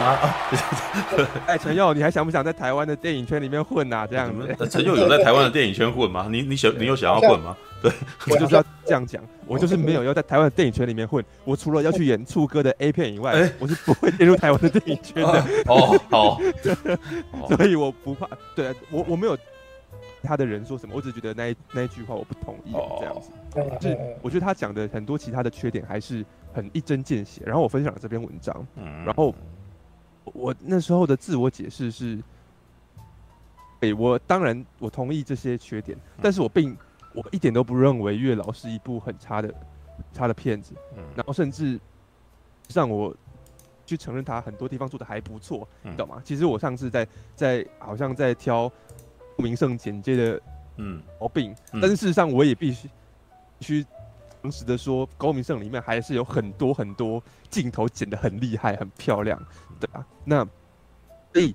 啊！哎，陈佑，你还想不想在台湾的电影圈里面混啊？这样子，陈佑有在台湾的电影圈混吗？你你想你有想要混吗？对，我就是要这样讲，我就是没有要在台湾的电影圈里面混。我除了要去演醋哥的 A 片以外，我是不会进入台湾的电影圈的。哦，好，所以我不怕。对，我我没有他的人说什么，我只觉得那一那一句话我不同意这样子。就是我觉得他讲的很多其他的缺点还是很一针见血。然后我分享了这篇文章，嗯然后我那时候的自我解释是：哎，我当然我同意这些缺点，但是我并。我一点都不认为《月老》是一部很差的、差的片子，嗯，然后甚至让我去承认他很多地方做的还不错，嗯，你懂吗？其实我上次在在好像在挑高明胜简介的嗯毛病，嗯，但是事实上我也必须去诚实的说，高明胜里面还是有很多很多镜头剪得很厉害、很漂亮，对吧？那所以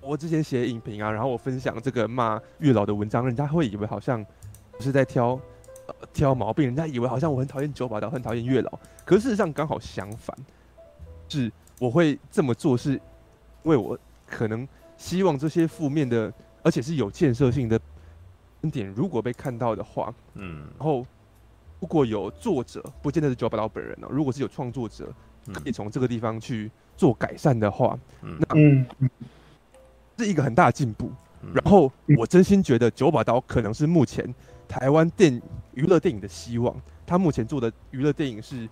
我之前写影评啊，然后我分享这个骂月老的文章，人家会以为好像。不是在挑，呃，挑毛病，人家以为好像我很讨厌九把刀，很讨厌月老，可是事实上刚好相反，是我会这么做，是因为我可能希望这些负面的，而且是有建设性的观点，如果被看到的话，嗯，然后如果有作者，不见得是九把刀本人哦，如果是有创作者可以从这个地方去做改善的话，嗯，那嗯，是一个很大的进步。然后我真心觉得九把刀可能是目前。台湾电娱乐电影的希望，他目前做的娱乐电影是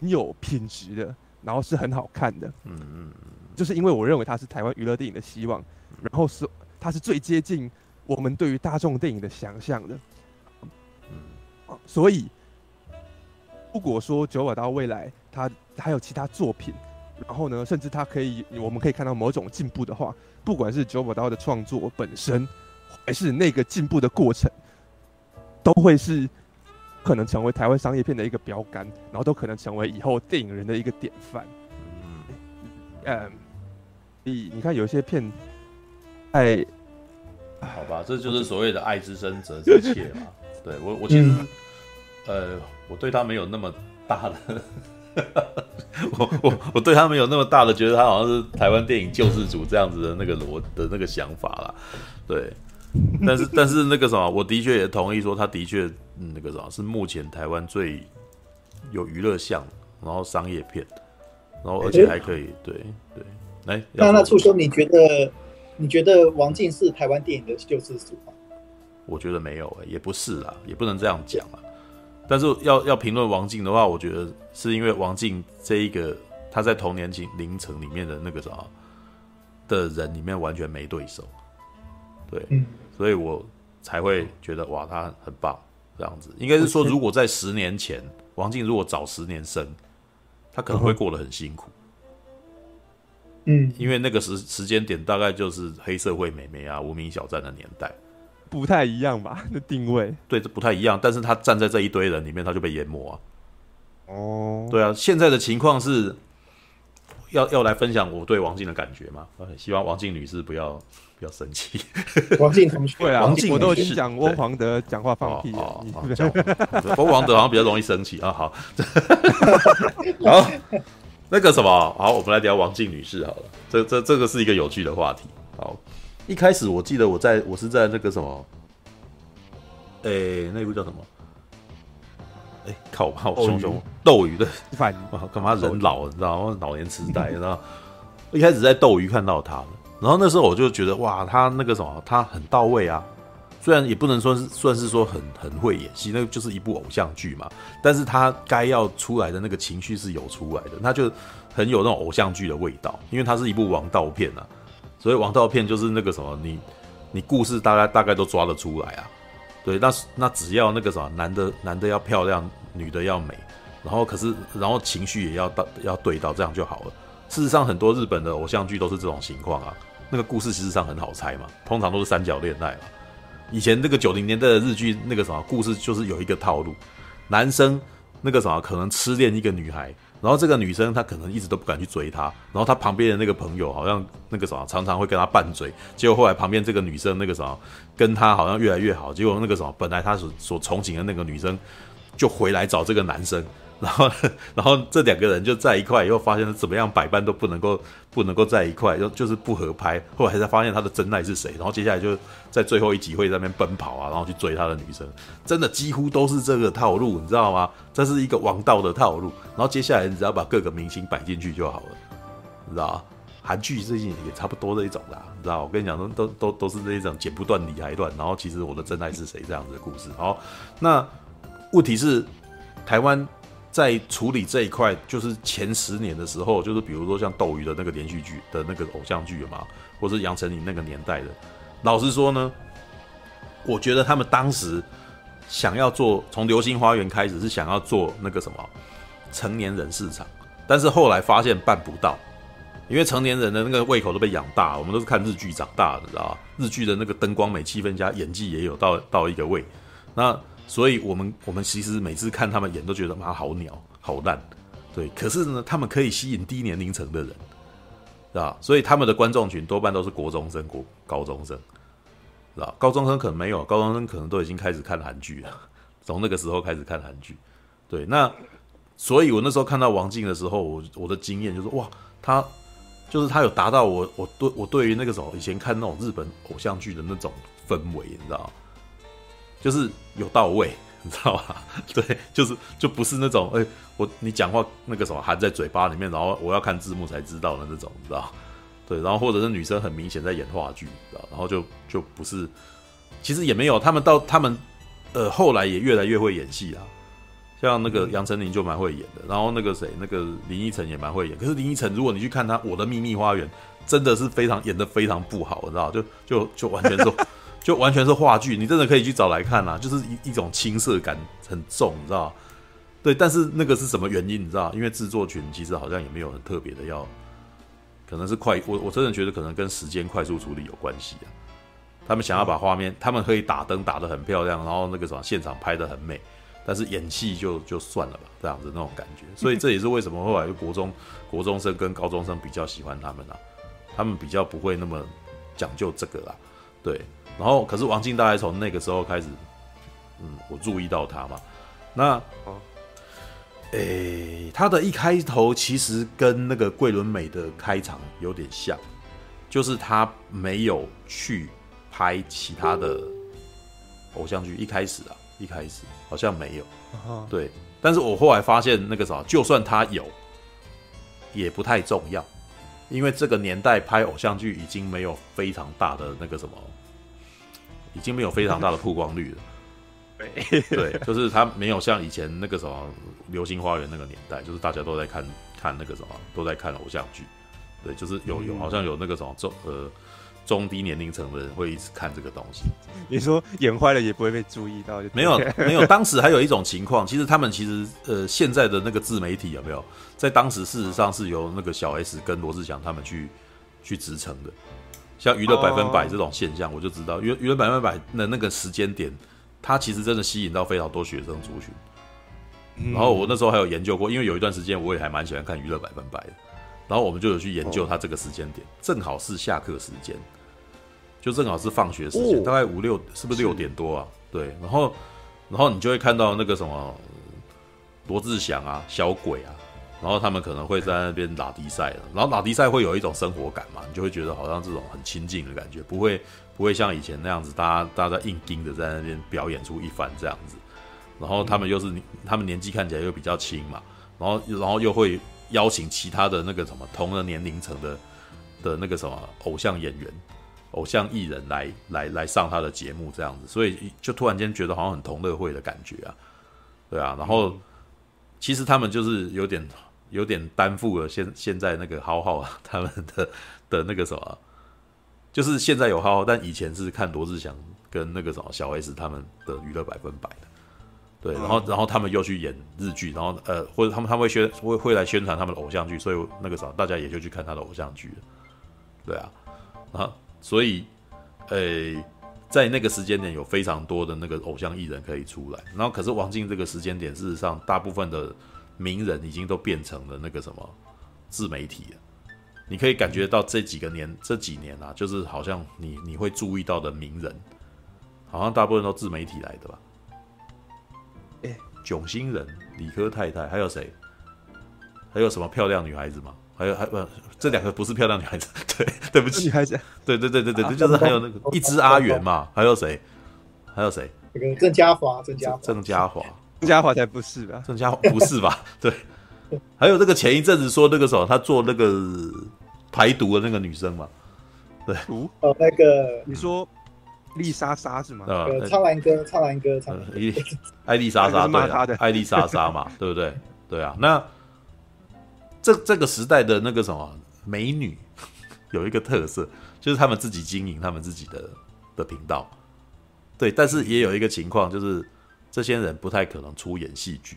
有品质的，然后是很好看的。嗯嗯，就是因为我认为他是台湾娱乐电影的希望，然后是他是最接近我们对于大众电影的想象的。嗯，所以如果说九把刀未来他还有其他作品，然后呢，甚至他可以我们可以看到某种进步的话，不管是九把刀的创作本身，还是那个进步的过程。都会是可能成为台湾商业片的一个标杆，然后都可能成为以后电影人的一个典范。嗯，嗯，你你看有些片，哎，好吧，这就是所谓的爱之深责之切嘛。对我，我其实、嗯，呃，我对他没有那么大的，我我我对他没有那么大的，觉得他好像是台湾电影救世主这样子的那个逻的那个想法啦。对。但是 但是那个什么，我的确也同意说，他的确、嗯、那个什么，是目前台湾最有娱乐项，然后商业片，然后而且还可以，欸、对对。来，那那你觉得你觉得王静是台湾电影的救世主吗？我觉得没有、欸，也不是啦，也不能这样讲啊。但是要要评论王静的话，我觉得是因为王静这一个他在童年龄凌晨里面的那个什么的人里面完全没对手，对。嗯所以我才会觉得哇，他很棒，这样子应该是说，如果在十年前，王静如果早十年生，他可能会过得很辛苦。嗯，因为那个时时间点大概就是黑社会美眉啊、无名小站的年代，不太一样吧？那定位对，这不太一样。但是他站在这一堆人里面，他就被淹没啊。哦，对啊，现在的情况是要要来分享我对王静的感觉吗？希望王静女士不要。不要生气，王静同学，对啊，王静我都已经讲温黄德讲话放屁了，温黄德好像比较容易生气啊。好，好，那个什么，好，我们来聊王静女士好了。这这这个是一个有趣的话题。好，一开始我记得我在我是在那个什么，哎、欸，那部叫什么？哎、欸，靠，我怕我熊熊斗鱼的，反 干嘛人老你知道吗？老年痴呆，你知道？我一开始在斗鱼看到他然后那时候我就觉得哇，他那个什么，他很到位啊。虽然也不能说是算是说很很会演戏，那个就是一部偶像剧嘛。但是他该要出来的那个情绪是有出来的，他就很有那种偶像剧的味道。因为它是一部王道片啊，所以王道片就是那个什么，你你故事大概大概都抓得出来啊。对，那那只要那个什么，男的男的要漂亮，女的要美，然后可是然后情绪也要到要对到，这样就好了。事实上，很多日本的偶像剧都是这种情况啊。那个故事其实上很好猜嘛，通常都是三角恋爱嘛。以前那个九零年代的日剧，那个什么故事就是有一个套路，男生那个什么可能痴恋一个女孩，然后这个女生她可能一直都不敢去追他，然后他旁边的那个朋友好像那个什么常常会跟他拌嘴，结果后来旁边这个女生那个什么跟他好像越来越好，结果那个什么本来他所所憧憬的那个女生就回来找这个男生。然后 然后这两个人就在一块，又发现怎么样百般都不能够不能够在一块，就就是不合拍。后来才发现他的真爱是谁，然后接下来就在最后一集会在那边奔跑啊，然后去追他的女生，真的几乎都是这个套路，你知道吗？这是一个王道的套路。然后接下来你只要把各个明星摆进去就好了，你知道吗？韩剧最近也差不多这一种啦，你知道？我跟你讲，都都都都是这一种剪不断理还乱。然后其实我的真爱是谁这样子的故事。好，那问题是台湾在处理这一块，就是前十年的时候，就是比如说像斗鱼的那个连续剧的那个偶像剧嘛，或是杨丞琳那个年代的。老实说呢，我觉得他们当时想要做，从《流星花园》开始是想要做那个什么成年人市场，但是后来发现办不到。因为成年人的那个胃口都被养大，我们都是看日剧长大的，知道吧？日剧的那个灯光美、气氛加演技也有到到一个位，那所以我们我们其实每次看他们演都觉得妈好鸟好烂，对。可是呢，他们可以吸引低年龄层的人，是吧？所以他们的观众群多半都是国中生、国高中生，是吧？高中生可能没有，高中生可能都已经开始看韩剧了，从那个时候开始看韩剧，对。那所以我那时候看到王静的时候，我我的经验就是哇，他。就是他有达到我我对我对于那个时候以前看那种日本偶像剧的那种氛围，你知道就是有到位，你知道吧？对，就是就不是那种哎、欸，我你讲话那个什么含在嘴巴里面，然后我要看字幕才知道的那种，你知道？对，然后或者是女生很明显在演话剧，知道？然后就就不是，其实也没有，他们到他们呃后来也越来越会演戏啊。像那个杨丞琳就蛮会演的，然后那个谁，那个林依晨也蛮会演。可是林依晨，如果你去看她《我的秘密花园》，真的是非常演的非常不好，你知道？就就就完全是，就完全是话剧。你真的可以去找来看啊，就是一一种青涩感很重，你知道？对，但是那个是什么原因？你知道？因为制作群其实好像也没有很特别的要，可能是快，我我真的觉得可能跟时间快速处理有关系啊。他们想要把画面，他们可以打灯打得很漂亮，然后那个什么现场拍得很美。但是演戏就就算了吧，这样子那种感觉，所以这也是为什么后来国中国中生跟高中生比较喜欢他们啊，他们比较不会那么讲究这个啦，对。然后可是王静大概从那个时候开始，嗯，我注意到他嘛，那，诶、欸，他的一开头其实跟那个桂纶镁的开场有点像，就是他没有去拍其他的偶像剧，一开始啊。一开始好像没有，对，但是我后来发现那个啥，就算他有，也不太重要，因为这个年代拍偶像剧已经没有非常大的那个什么，已经没有非常大的曝光率了。对，就是他没有像以前那个什么《流星花园》那个年代，就是大家都在看看那个什么，都在看偶像剧。对，就是有有好像有那个什么中，呃。中低年龄层的人会一直看这个东西。你说演坏了也不会被注意到？没有没有，当时还有一种情况，其实他们其实呃现在的那个自媒体有没有在当时事实上是由那个小 S 跟罗志祥他们去去支撑的。像娱乐百分百这种现象，我就知道娱娱乐百分百的那个时间点，它其实真的吸引到非常多学生族群。然后我那时候还有研究过，因为有一段时间我也还蛮喜欢看娱乐百分百的。然后我们就有去研究它这个时间点，正好是下课时间，就正好是放学时间，大概五六，是不是六点多啊？对，然后，然后你就会看到那个什么罗志祥啊、小鬼啊，然后他们可能会在那边打迪赛，然后打迪赛会有一种生活感嘛，你就会觉得好像这种很亲近的感觉，不会不会像以前那样子，大家大家在硬盯着在那边表演出一番这样子，然后他们又是他们年纪看起来又比较轻嘛，然后然后又会。邀请其他的那个什么同的年龄层的的那个什么偶像演员、偶像艺人来来来上他的节目这样子，所以就突然间觉得好像很同乐会的感觉啊，对啊，然后其实他们就是有点有点担负了现现在那个浩浩啊 他们的的那个什么，就是现在有浩浩，但以前是看罗志祥跟那个什么小 S 他们的娱乐百分百的。对，然后然后他们又去演日剧，然后呃，或者他们他们会宣会会来宣传他们的偶像剧，所以那个时候大家也就去看他的偶像剧了。对啊，啊，所以呃，在那个时间点有非常多的那个偶像艺人可以出来，然后可是王静这个时间点，事实上大部分的名人已经都变成了那个什么自媒体了。你可以感觉到这几个年这几年啊，就是好像你你会注意到的名人，好像大部分都自媒体来的吧。哎囧星人、理科太太，还有谁？还有什么漂亮女孩子吗？还有还不，这两个不是漂亮女孩子，对，对不起，女孩子，对对对对对，就是还有那个一只阿元嘛，还有谁？还有谁？那个郑嘉华，郑嘉郑嘉华，郑嘉华才不是吧？郑嘉华不是吧？对，还有这个前一阵子说那个什么，他做那个排毒的那个女生嘛，对，哦，那个你说丽莎莎是吗？呃，苍兰哥，苍兰哥，苍兰哥，艾丽莎莎，骂他的艾丽莎莎嘛，对不对？对啊，那。这这个时代的那个什么美女，有一个特色，就是他们自己经营他们自己的的频道，对，但是也有一个情况，就是这些人不太可能出演戏剧，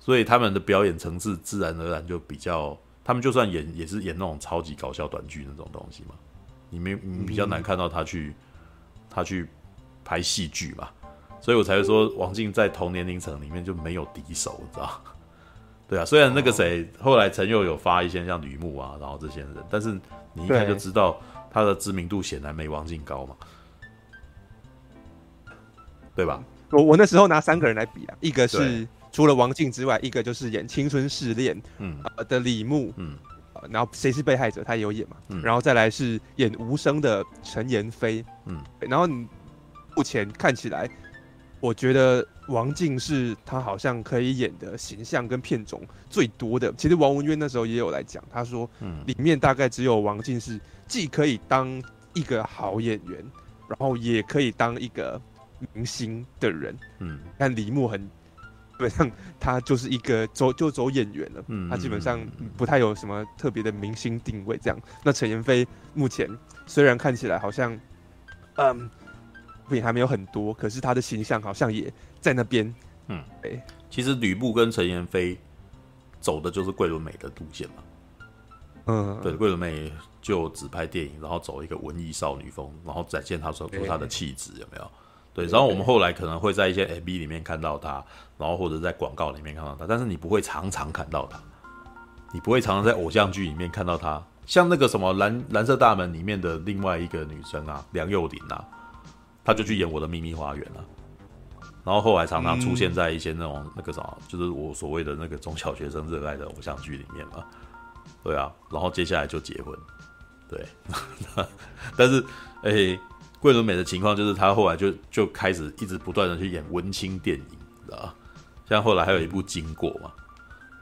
所以他们的表演层次自然而然就比较，他们就算演也是演那种超级搞笑短剧那种东西嘛，你没你比较难看到他去他去拍戏剧嘛，所以我才会说王静在同年龄层里面就没有敌手，你知道。对啊，虽然那个谁后来陈佑有发一些像吕木啊，然后这些人，但是你一看就知道他的知名度显然没王静高嘛，对吧？我我那时候拿三个人来比啊，一个是除了王静之外，一个就是演《青春试炼》嗯。的李牧嗯，然后谁是被害者他也有演嘛，嗯、然后再来是演无声的陈妍霏。嗯，然后你目前看起来。我觉得王静是他好像可以演的形象跟片种最多的。其实王文渊那时候也有来讲，他说，嗯，里面大概只有王静是既可以当一个好演员，然后也可以当一个明星的人。嗯，但李牧很基本上他就是一个走就走演员了，嗯，他基本上不太有什么特别的明星定位这样。那陈妍霏目前虽然看起来好像，嗯。品还没有很多，可是他的形象好像也在那边。嗯，哎。其实吕布跟陈妍霏走的就是桂纶镁的路线嘛。嗯，对，桂纶镁就只拍电影，然后走一个文艺少女风，然后展现他说出他的气质，有没有？对。然后我们后来可能会在一些 MV 里面看到他，然后或者在广告里面看到他，但是你不会常常看到他，你不会常常在偶像剧里面看到他。像那个什么蓝蓝色大门里面的另外一个女生啊，梁又琳啊。她就去演我的秘密花园了，然后后来常常出现在一些那种那个什么，就是我所谓的那个中小学生热爱的偶像剧里面嘛。对啊，然后接下来就结婚，对。但是，哎，桂纶镁的情况就是他后来就就开始一直不断的去演文青电影，知道吧？像后来还有一部《经过》嘛，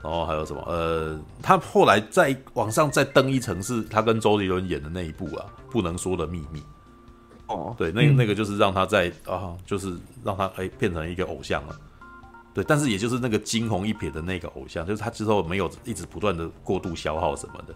然后还有什么？呃，他后来再往上再登一层，是他跟周杰伦演的那一部啊，《不能说的秘密》。哦，对，那个那个就是让他在啊，就是让他哎变成一个偶像了，对，但是也就是那个惊鸿一瞥的那个偶像，就是他之后没有一直不断的过度消耗什么的，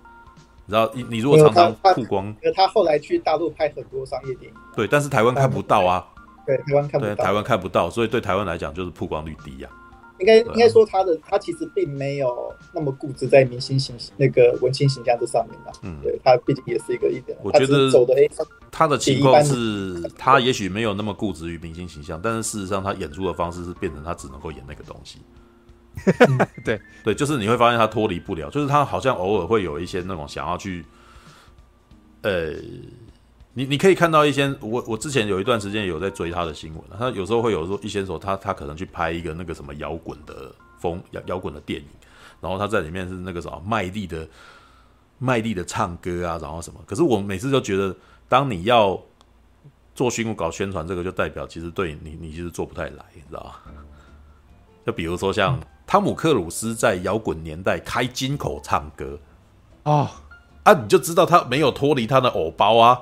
然后你你如果常常曝光，他，他，他后来去大陆拍很多商业电影，对，但是台湾看不到啊，对，台湾看不到，对，台湾看不到，所以对台湾来讲就是曝光率低呀、啊。应该应该说他的他其实并没有那么固执在明星形那个文青形象这上面的。嗯，对他毕竟也是一个一点。我觉得走的他的情况是，他也许没有那么固执于明星形象，但是事实上他演出的方式是变成他只能够演那个东西。对对，就是你会发现他脱离不了，就是他好像偶尔会有一些那种想要去，呃。你你可以看到一些，我我之前有一段时间有在追他的新闻，他有时候会有说一些时候他他可能去拍一个那个什么摇滚的风摇摇滚的电影，然后他在里面是那个什么卖力的卖力的唱歌啊，然后什么，可是我每次都觉得，当你要做新闻搞宣传，这个就代表其实对你你其实做不太来，你知道吗？就比如说像汤姆克鲁斯在摇滚年代开金口唱歌啊啊，你就知道他没有脱离他的偶包啊。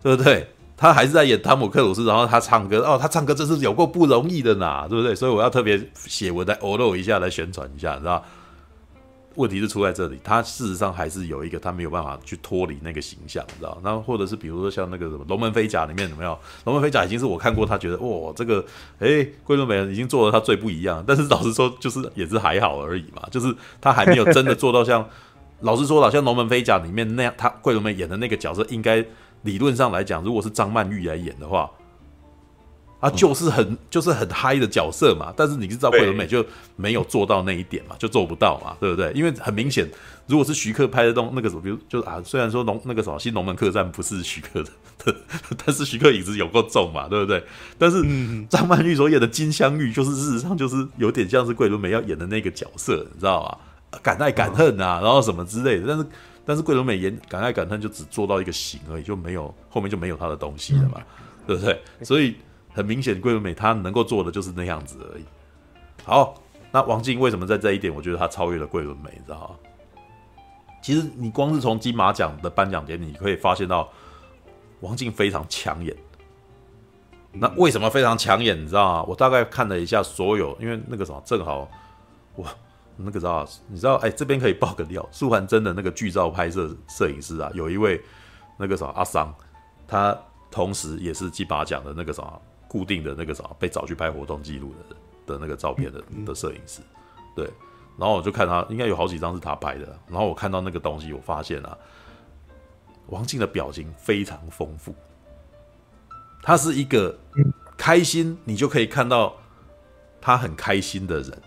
对不对？他还是在演汤姆克鲁斯，然后他唱歌哦，他唱歌真是有够不容易的呐，对不对？所以我要特别写文来欧露一下，来宣传一下，你知道？问题是出在这里，他事实上还是有一个他没有办法去脱离那个形象，你知道？然后或者是比如说像那个什么《龙门飞甲》里面怎么样？《龙门飞甲》已经是我看过，他觉得哇，这个哎，桂纶镁已经做了他最不一样，但是老实说，就是也是还好而已嘛，就是他还没有真的做到像，老实说，好像《龙门飞甲》里面那样，他桂纶镁演的那个角色应该。理论上来讲，如果是张曼玉来演的话，啊，就是很就是很嗨的角色嘛。但是你知道桂纶镁就没有做到那一点嘛，就做不到嘛，对不对？因为很明显，如果是徐克拍的东那个什么，比如就是啊，虽然说龙那个什么《新龙门客栈》不是徐克的，但是徐克影子有够重嘛，对不对？但是张曼玉所演的金镶玉，就是事实上就是有点像是桂纶镁要演的那个角色，你知道吗？敢爱敢恨啊，然后什么之类的。但是但是桂纶镁演敢爱敢恨就只做到一个形而已，就没有后面就没有他的东西了嘛，对不对？所以。很明显，桂纶镁她能够做的就是那样子而已。好，那王静为什么在这一点，我觉得他超越了桂纶镁，你知道吗？其实你光是从金马奖的颁奖典礼，你可以发现到王静非常抢眼。那为什么非常抢眼？你知道吗？我大概看了一下所有，因为那个什么，正好我那个知道，你知道，哎，这边可以爆个料，素还真的那个剧照拍摄摄影师啊，有一位那个什么阿桑，他同时也是金马奖的那个什么。固定的那个啥，被找去拍活动记录的的那个照片的的摄影师，对，然后我就看他，应该有好几张是他拍的，然后我看到那个东西，我发现啊，王静的表情非常丰富，他是一个开心，你就可以看到他很开心的人，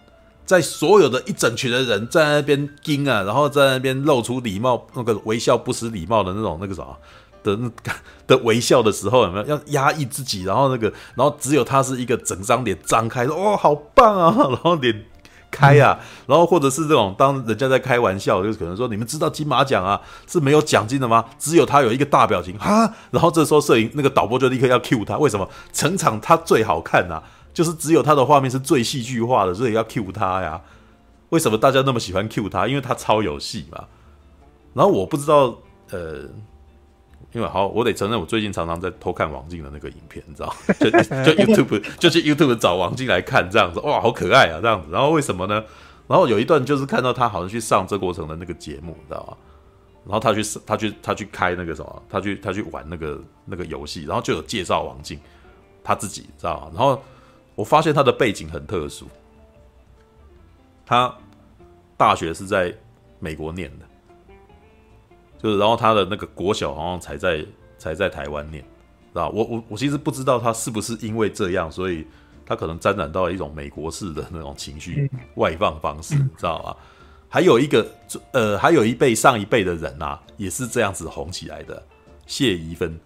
在所有的一整群的人在那边惊啊，然后在那边露出礼貌那个微笑不失礼貌的那种那个啥。的那 的微笑的时候有没有要压抑自己？然后那个，然后只有他是一个整张脸张开，说：“哦，好棒啊！” 然后脸开啊，然后或者是这种当人家在开玩笑，就可能说：“你们知道金马奖啊是没有奖金的吗？”只有他有一个大表情哈，然后这时候摄影那个导播就立刻要 cue 他，为什么？整场他最好看啊，就是只有他的画面是最戏剧化的，所以要 cue 他呀。为什么大家那么喜欢 cue 他？因为他超有戏嘛。然后我不知道，呃。因为好，我得承认，我最近常常在偷看王静的那个影片，你知道，就就 YouTube 就去 YouTube 找王静来看，这样子，哇，好可爱啊，这样子。然后为什么呢？然后有一段就是看到他好像去上曾国城的那个节目，你知道吗？然后他去他去他去开那个什么，他去他去玩那个那个游戏，然后就有介绍王静他自己，知道吗？然后我发现他的背景很特殊，他大学是在美国念的。就是，然后他的那个国小好像才在才在台湾念，知道我我我其实不知道他是不是因为这样，所以他可能沾染到一种美国式的那种情绪外放方式，知道吧？还有一个呃，还有一辈上一辈的人啊，也是这样子红起来的，谢宜芬，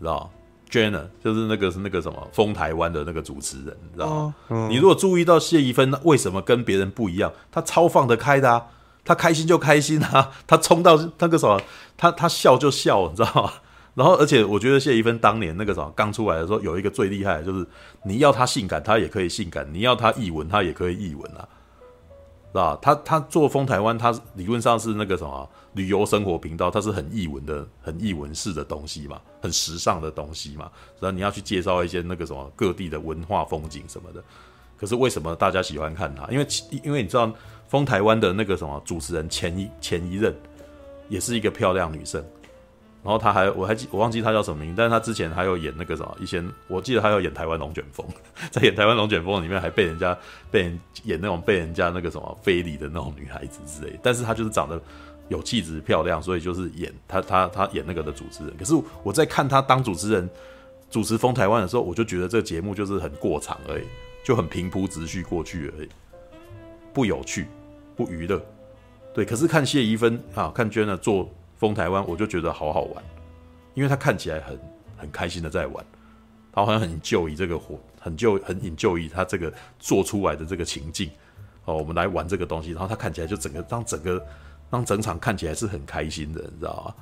知道 Jenna 就是那个是那个什么封台湾的那个主持人，知道吗？你如果注意到谢宜芬为什么跟别人不一样，他超放得开的啊。他开心就开心啊，他冲到那个什么，他他笑就笑，你知道吗？然后，而且我觉得谢宜芬当年那个什么刚出来的时候，有一个最厉害的就是，你要他性感，他也可以性感；你要他译文，他也可以译文啊，是吧？他他做风台湾，他理论上是那个什么旅游生活频道，他是很译文的、很译文式的东西嘛，很时尚的东西嘛。然后你要去介绍一些那个什么各地的文化风景什么的。可是为什么大家喜欢看他？因为因为你知道。封台湾的那个什么主持人前一前一任，也是一个漂亮女生，然后她还我还记我忘记她叫什么名，但是她之前还有演那个什么以前我记得她有演台湾龙卷风，在演台湾龙卷风里面还被人家被人演那种被人家那个什么非礼的那种女孩子之类，但是她就是长得有气质漂亮，所以就是演她她她演那个的主持人。可是我在看她当主持人主持封台湾的时候，我就觉得这个节目就是很过场而已，就很平铺直叙过去而已，不有趣。不娱乐，对，可是看谢宜芬啊，看 Jenna 做风台湾，我就觉得好好玩，因为他看起来很很开心的在玩，他好像很 enjoy 这个活，很就很 enjoy 他这个做出来的这个情境，哦，我们来玩这个东西，然后他看起来就整个让整个让整场看起来是很开心的，你知道吗？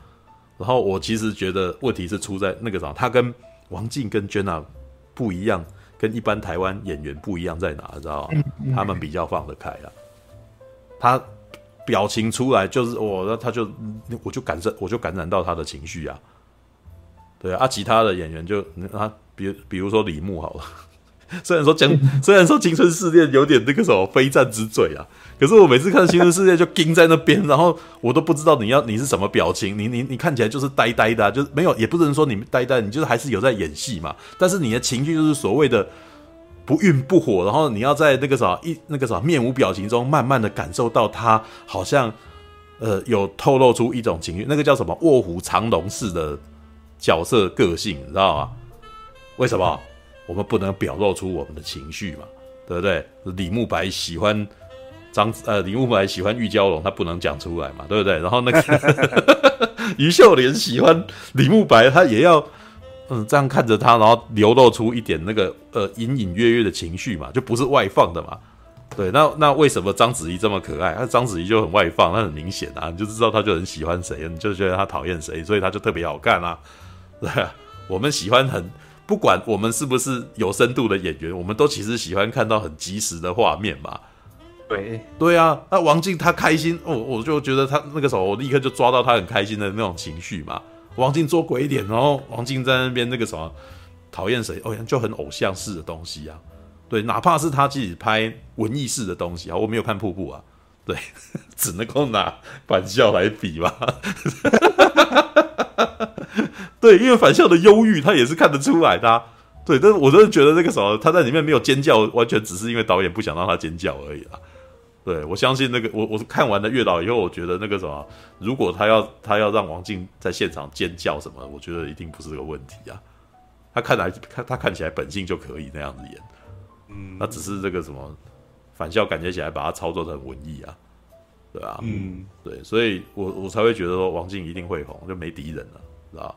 然后我其实觉得问题是出在那个啥，他跟王静跟 Jenna 不一样，跟一般台湾演员不一样在哪，知道吗？他们比较放得开啊。他表情出来就是我，那他就我就感受，我就感染到他的情绪啊。对啊，其他的演员就啊，比比如说李牧好了，虽然说讲，虽然说青春试炼有点那个什么非战之罪啊，可是我每次看青春试炼就盯在那边，然后我都不知道你要你是什么表情，你你你看起来就是呆呆的，就是没有，也不能说你呆呆，你就是还是有在演戏嘛，但是你的情绪就是所谓的。不愠不火，然后你要在那个啥一那个啥面无表情中，慢慢的感受到他好像，呃，有透露出一种情绪，那个叫什么卧虎藏龙式的角色个性，你知道吗？为什么？我们不能表露出我们的情绪嘛，对不对？李慕白喜欢张呃，李慕白喜欢玉娇龙，他不能讲出来嘛，对不对？然后那个 于秀莲喜欢李慕白，他也要嗯这样看着他，然后流露出一点那个呃隐隐约约的情绪嘛，就不是外放的嘛。对，那那为什么章子怡这么可爱？那章子怡就很外放，那很明显啊，你就知道他就很喜欢谁，你就觉得他讨厌谁，所以他就特别好看啊。对啊，我们喜欢很不管我们是不是有深度的演员，我们都其实喜欢看到很及时的画面嘛。对对啊，那王静她开心，我、哦、我就觉得她那个时候，我立刻就抓到她很开心的那种情绪嘛。王静做鬼脸，然后王静在那边那个什么讨厌谁，哦，就很偶像式的东西啊。对，哪怕是他自己拍文艺式的东西啊，我没有看瀑布啊，对，只能够拿反校来比吧。对，因为反校的忧郁，他也是看得出来的、啊。对，但是我真的觉得那个时候他在里面没有尖叫，完全只是因为导演不想让他尖叫而已啦。对，我相信那个我我看完了月老以后，我觉得那个什么，如果他要他要让王静在现场尖叫什么，我觉得一定不是个问题啊。他看来看他看起来本性就可以那样子演。嗯，那只是这个什么反校感觉起来把他操作得很文艺啊，对啊，嗯，对，所以我我才会觉得说王静一定会红，就没敌人了，知道？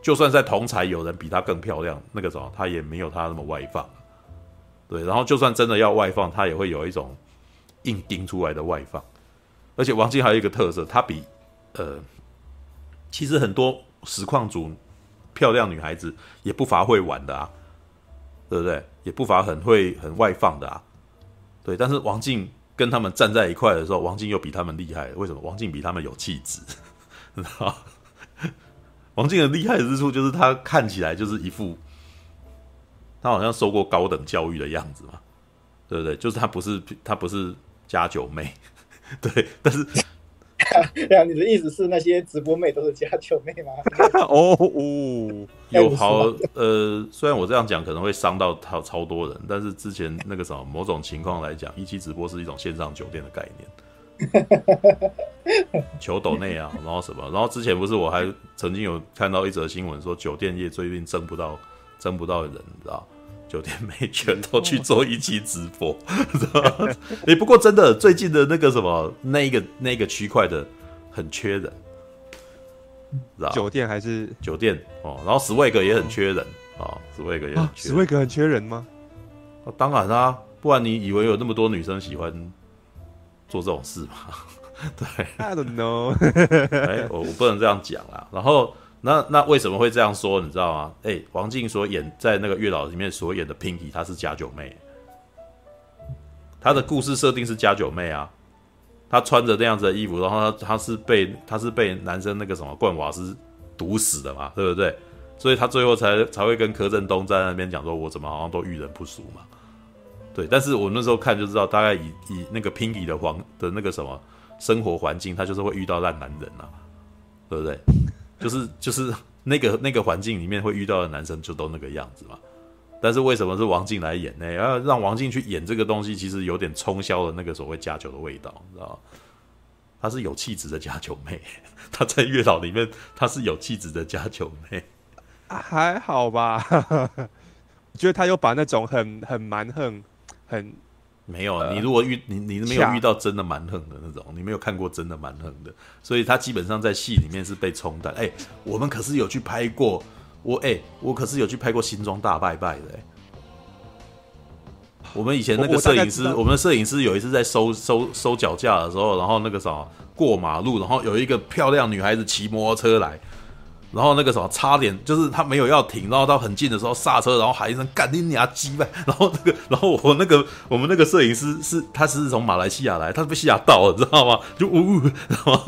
就算在同台有人比她更漂亮，那个什么她也没有她那么外放，对，然后就算真的要外放，她也会有一种硬钉出来的外放，而且王静还有一个特色，她比呃，其实很多实况组漂亮女孩子也不乏会玩的啊。对不对？也不乏很会很外放的啊，对。但是王静跟他们站在一块的时候，王静又比他们厉害。为什么？王静比他们有气质，知道吗？王静的厉害之处就是他看起来就是一副他好像受过高等教育的样子嘛，对不对？就是他不是他不是家酒妹，对，但是。对啊，你的意思是那些直播妹都是加九妹吗？哦哦，有好呃，虽然我这样讲可能会伤到超超多人，但是之前那个什么某种情况来讲，一期直播是一种线上酒店的概念，求抖内啊，然后什么，然后之前不是我还曾经有看到一则新闻说，酒店业最近争不到争不到人，你知道？酒店没全都去做一期直播？哎，不过真的，最近的那个什么，那个那个区块的很缺人，知道？酒店还是酒店哦，然后 Swag 也很缺人啊，Swag 也很缺人。Swag 很缺人吗？啊，当然啦、啊，不然你以为有那么多女生喜欢做这种事吗？对，I don't know。哎，我我不能这样讲啦，然后。那那为什么会这样说？你知道吗？哎、王静所演在那个月老里面所演的 Pinky，她是假九妹，她的故事设定是假九妹啊。她穿着那样子的衣服，然后她她是被她是被男生那个什么冠瓦斯毒死的嘛，对不对？所以她最后才才会跟柯震东在那边讲说，我怎么好像都遇人不淑嘛。对，但是我那时候看就知道，大概以以那个 Pinky 的黄的那个什么生活环境，她就是会遇到烂男人啊，对不对？就是就是那个那个环境里面会遇到的男生就都那个样子嘛，但是为什么是王静来演呢？要让王静去演这个东西，其实有点冲销了那个所谓假酒的味道，你知道吗？她是有气质的假酒妹，她在月老里面她是有气质的假酒妹，还好吧？我觉得她又把那种很很蛮横很。没有，你如果遇你你没有遇到真的蛮横的那种，你没有看过真的蛮横的，所以他基本上在戏里面是被冲淡。哎，我们可是有去拍过，我哎，我可是有去拍过新装大拜拜的。哎，我们以前那个摄影师，我，我们的摄影师有一次在收收收脚架的时候，然后那个什么过马路，然后有一个漂亮女孩子骑摩托车来。然后那个什么，差点就是他没有要停，然后到很近的时候刹车，然后喊一声“干你娘鸡呗”，然后那个，然后我那个我们那个摄影师是他是从马来西亚来，他是被吓到了，知道吗？就呜呜，然后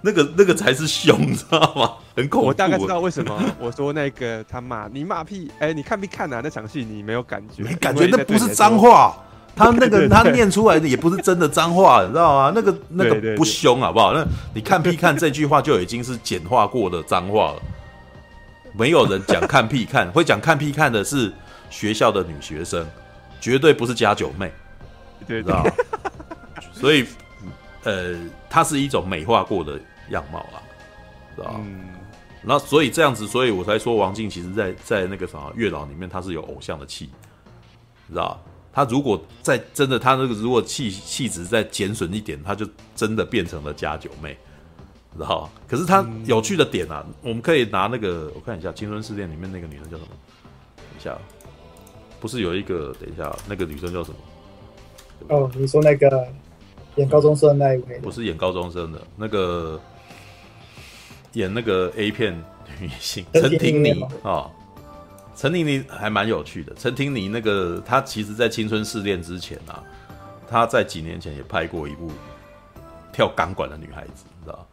那个那个才是凶，知道吗？很恐怖。我大概知道为什么我说那个他骂你骂屁，哎，你看没看啊？那场戏你没有感觉？没感觉，那不是脏话。他那个他念出来的也不是真的脏话，你知道吗？那个那个不凶好不好？那你看屁看这句话就已经是简化过的脏话了。没有人讲看屁看，会讲看屁看的是学校的女学生，绝对不是假九妹，对，知道？所以，呃，它是一种美化过的样貌啊，知道？那所以这样子，所以我才说王静其实在在那个什么月老里面，他是有偶像的气，知道？他如果在真的，他那个如果气气质再减损一点，他就真的变成了加九妹，知道？可是他有趣的点啊，我们可以拿那个我看一下《青春试炼》里面那个女生叫什么？等一下，不是有一个？等一下，那个女生叫什么？哦，你说那个演高中生的那一位？不是演高中生的，那个演那个 A 片女性陈婷妮啊。陈婷妮还蛮有趣的。陈婷妮那个，她其实，在青春试炼之前啊，她在几年前也拍过一部跳钢管的女孩子，你知道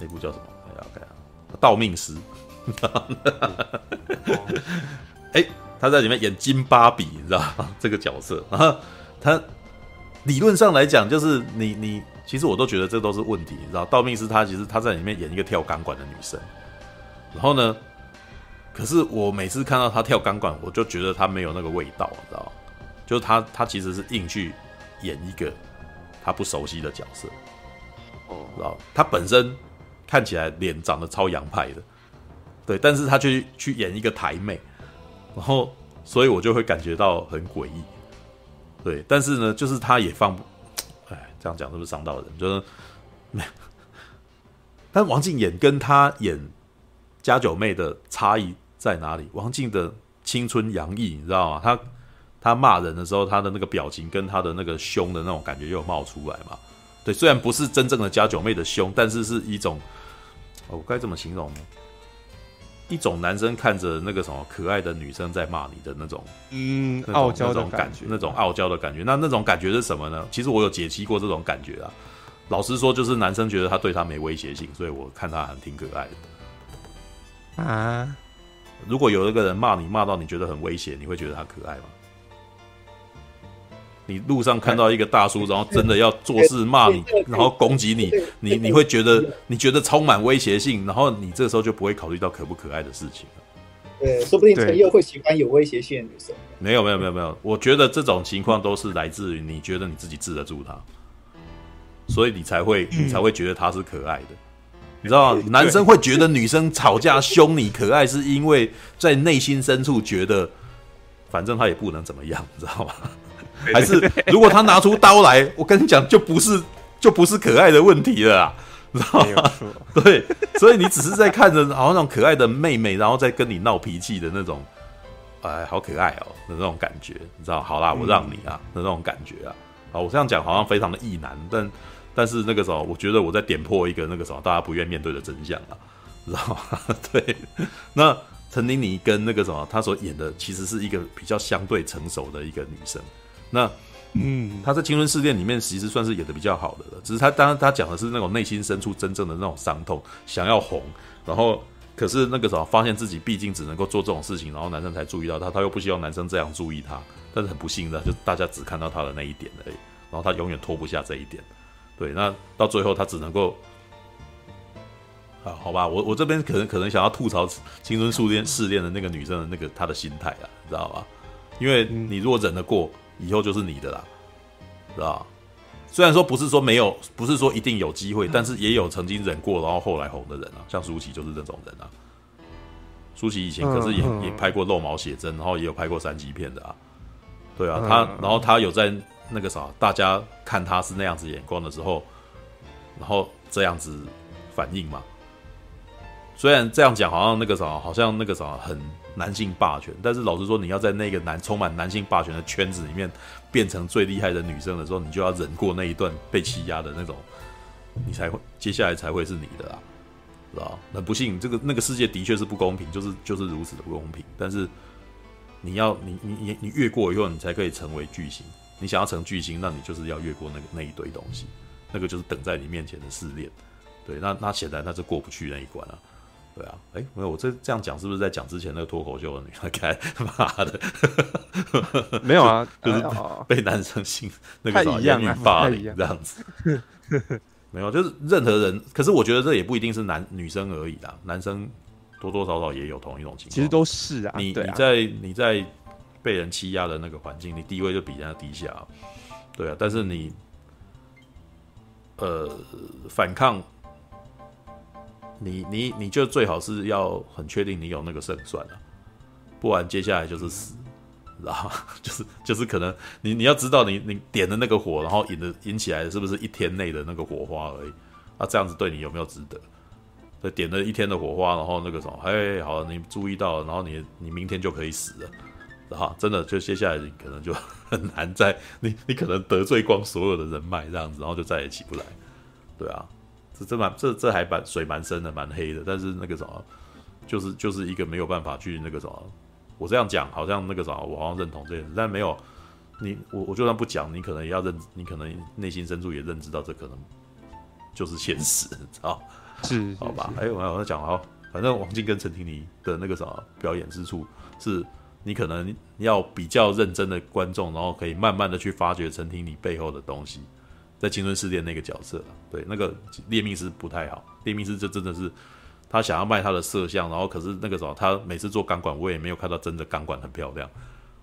那部叫什么？大家看啊，《道命师》。哎、欸，她在里面演金芭比，你知道这个角色。然后她理论上来讲，就是你你，其实我都觉得这都是问题，你知道，《道命师》她其实她在里面演一个跳钢管的女生，然后呢？可是我每次看到他跳钢管，我就觉得他没有那个味道，你知道吗？就是他，他其实是硬去演一个他不熟悉的角色，哦，知道？他本身看起来脸长得超洋派的，对，但是他去去演一个台妹，然后所以我就会感觉到很诡异，对。但是呢，就是他也放不，哎，这样讲是不是伤到人？就是没有，但王静演跟他演加九妹的差异。在哪里？王静的青春洋溢，你知道吗？他他骂人的时候，他的那个表情跟他的那个凶的那种感觉又冒出来嘛。对，虽然不是真正的加九妹的凶，但是是一种，我该怎么形容呢？一种男生看着那个什么可爱的女生在骂你的那种，嗯，傲娇的感觉，那种傲娇的感觉。那那种感觉是什么呢？其实我有解析过这种感觉啊。老实说，就是男生觉得他对他没威胁性，所以我看他还挺可爱的。啊。如果有一个人骂你，骂到你觉得很危险，你会觉得他可爱吗？你路上看到一个大叔，然后真的要做事骂你，然后攻击你，你你会觉得你觉得充满威胁性，然后你这时候就不会考虑到可不可爱的事情了。对，说不定陈佑会喜欢有威胁性的女生。没有没有没有没有，我觉得这种情况都是来自于你觉得你自己治得住他，所以你才会你才会觉得他是可爱的。你知道吗？男生会觉得女生吵架凶你可爱，是因为在内心深处觉得，反正他也不能怎么样，你知道吗？还是如果他拿出刀来，我跟你讲，就不是就不是可爱的问题了啦，知道吗？对，所以你只是在看着好像那种可爱的妹妹，然后再跟你闹脾气的那种，哎，好可爱哦的那种感觉，你知道？好啦，我让你啊的那种感觉啊。啊，我这样讲好像非常的意难，但。但是那个时候，我觉得我在点破一个那个什么大家不愿面对的真相啊，知道吗？对，那陈婷妮跟那个什么，她所演的其实是一个比较相对成熟的一个女生。那嗯，她在《青春试炼》里面其实算是演的比较好的了，只是她当然她讲的是那种内心深处真正的那种伤痛，想要红，然后可是那个时候发现自己毕竟只能够做这种事情，然后男生才注意到她，她又不希望男生这样注意她，但是很不幸的，就大家只看到她的那一点而已，然后她永远脱不下这一点。对，那到最后他只能够，啊，好吧，我我这边可能可能想要吐槽青春试炼试炼的那个女生的那个她的心态啊，知道吧？因为你如果忍得过，以后就是你的啦，知道吧？虽然说不是说没有，不是说一定有机会，但是也有曾经忍过，然后后来红的人啊，像舒淇就是这种人啊。舒淇以前可是也也拍过露毛写真，然后也有拍过三级片的啊。对啊，他然后他有在。那个啥，大家看他是那样子眼光的时候，然后这样子反应嘛。虽然这样讲好像那个啥，好像那个啥很男性霸权，但是老实说，你要在那个男充满男性霸权的圈子里面变成最厉害的女生的时候，你就要忍过那一段被欺压的那种，你才会接下来才会是你的啦，是吧？很不幸，这个那个世界的确是不公平，就是就是如此的不公平。但是你要你你你你越过以后，你才可以成为巨星。你想要成巨星，那你就是要越过那个那一堆东西，那个就是等在你面前的试炼。对，那那显然他是过不去那一关啊。对啊，哎、欸，没有，我这这样讲是不是在讲之前那个脱口秀的女孩？开 妈的，没有啊，就是被男生性那个什么言语霸凌这样子。没有，就是任何人，可是我觉得这也不一定是男女生而已啦，男生多多少少也有同一种情况。其实都是啊，你啊你在你在。被人欺压的那个环境，你地位就比人家低下，对啊。但是你，呃，反抗，你你你就最好是要很确定你有那个胜算了，不然接下来就是死，然后就是就是可能你你要知道你你点的那个火，然后引的引起来的是不是一天内的那个火花而已，那这样子对你有没有值得？对，点了一天的火花，然后那个什么，哎，好，你注意到，然后你你明天就可以死了，然后真的就接下来你可能就 很难再你你可能得罪光所有的人脉这样子，然后就再也起不来，对啊。这这蛮这这还蛮水蛮深的，蛮黑的。但是那个什么，就是就是一个没有办法去那个什么。我这样讲好像那个什么，我好像认同这件事，但没有你我我就算不讲，你可能也要认，你可能内心深处也认知到这可能就是现实，知道？是，好吧？哎，我我在讲哦，反正王静跟陈婷妮的那个什么表演之处，是你可能要比较认真的观众，然后可以慢慢的去发掘陈婷你背后的东西。在青春试炼那个角色，对那个猎命师不太好。猎命师就真的是他想要卖他的色相，然后可是那个时候他每次做钢管，我也没有看到真的钢管很漂亮，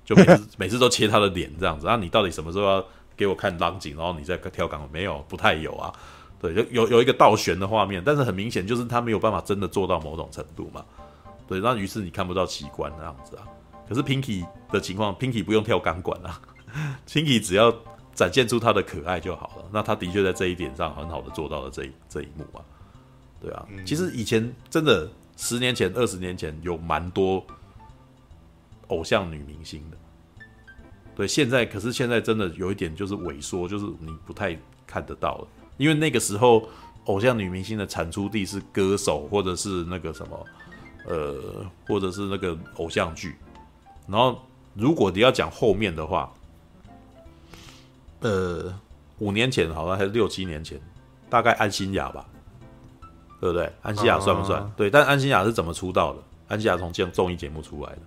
就每次 每次都切他的脸这样子。啊，你到底什么时候要给我看浪景，然后你再跳钢管？没有，不太有啊。对，有有有一个倒悬的画面，但是很明显就是他没有办法真的做到某种程度嘛。对，那于是你看不到奇观那样子啊。可是 Pinky 的情况，Pinky 不用跳钢管啊，Pinky 只要。展现出他的可爱就好了。那他的确在这一点上很好的做到了这一这一幕啊，对啊。其实以前真的十年前、二十年前有蛮多偶像女明星的，对。现在可是现在真的有一点就是萎缩，就是你不太看得到了。因为那个时候偶像女明星的产出地是歌手或者是那个什么呃，或者是那个偶像剧。然后如果你要讲后面的话。呃，五年前好像还是六七年前，大概安心雅吧，对不对？安心雅算不算？啊、对，但安心雅是怎么出道的？安心雅从这样综艺节目出来的。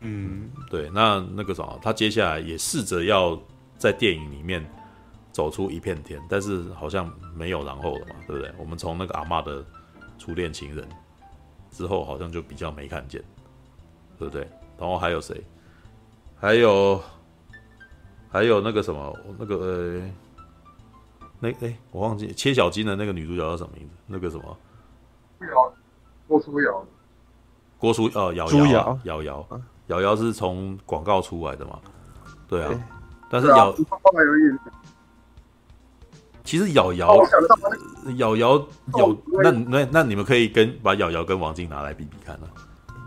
嗯，对。那那个什么，他接下来也试着要在电影里面走出一片天，但是好像没有然后了嘛，对不对？我们从那个阿嬷的初恋情人之后，好像就比较没看见，对不对？然后还有谁？还有。还有那个什么，那个呃，那哎、欸，我忘记切小金的那个女主角叫什么名字？那个什么？郭书瑶。郭书呃，瑶瑶，瑶瑶，瑶瑶是从广告出来的嘛？对啊，欸、但是瑶，啊、其实瑶瑶，瑶瑶有那那那你们可以跟把瑶瑶跟王静拿来比比看呢、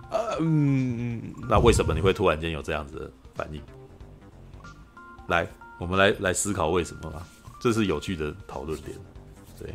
啊？嗯，那为什么你会突然间有这样子的反应？来，我们来来思考为什么吧，这是有趣的讨论点。对，